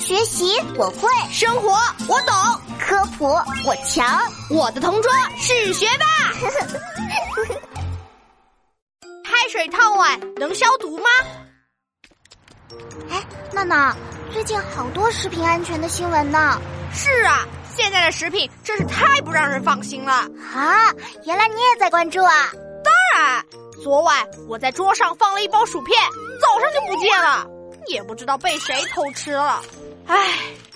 学习我会，生活我懂，科普我强，我的同桌是学霸。开水烫碗能消毒吗？哎，娜娜，最近好多食品安全的新闻呢。是啊，现在的食品真是太不让人放心了啊！原来你也在关注啊？当然，昨晚我在桌上放了一包薯片，早上就不见了，也不知道被谁偷吃了。唉，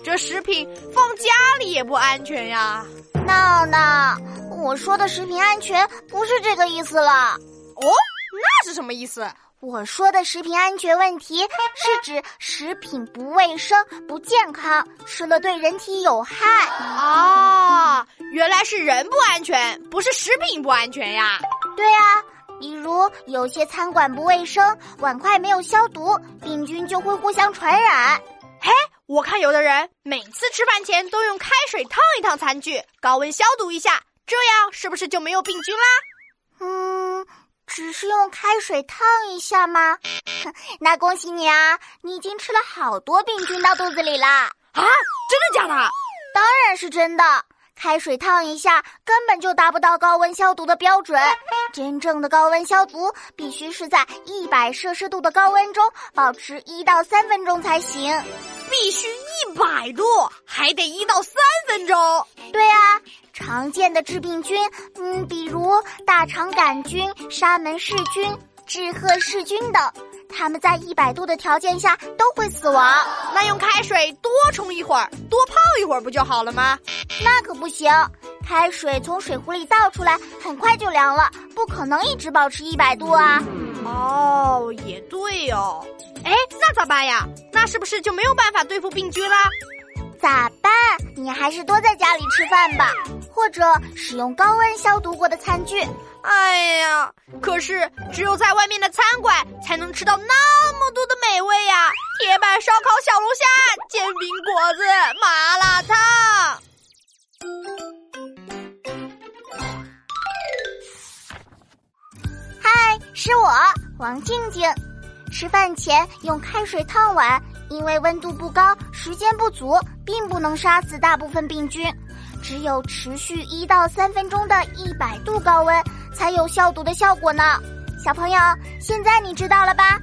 这食品放家里也不安全呀。闹闹，我说的食品安全不是这个意思了。哦，那是什么意思？我说的食品安全问题是指食品不卫生、不健康，吃了对人体有害。啊，原来是人不安全，不是食品不安全呀。对啊，比如有些餐馆不卫生，碗筷没有消毒，病菌就会互相传染。嘿。我看有的人每次吃饭前都用开水烫一烫餐具，高温消毒一下，这样是不是就没有病菌啦？嗯，只是用开水烫一下吗？那恭喜你啊，你已经吃了好多病菌到肚子里啦！啊，真的假的？当然是真的。开水烫一下根本就达不到高温消毒的标准，真正的高温消毒必须是在一百摄氏度的高温中保持一到三分钟才行。必须一百度，还得一到三分钟。对啊，常见的致病菌，嗯，比如大肠杆菌、沙门氏菌、致贺氏菌等，它们在一百度的条件下都会死亡。那用开水多冲一会儿，多泡一会儿不就好了吗？那可不行，开水从水壶里倒出来，很快就凉了，不可能一直保持一百度啊。哦，也对哦。哎，那咋办呀？那是不是就没有办法对付病菌啦？咋办？你还是多在家里吃饭吧，或者使用高温消毒过的餐具。哎呀，可是只有在外面的餐馆才能吃到那么多的美味呀！铁板烧烤、小龙虾、煎饼果子、麻辣烫。嗨，是我，王静静。吃饭前用开水烫碗，因为温度不高，时间不足，并不能杀死大部分病菌。只有持续一到三分钟的一百度高温，才有消毒的效果呢。小朋友，现在你知道了吧？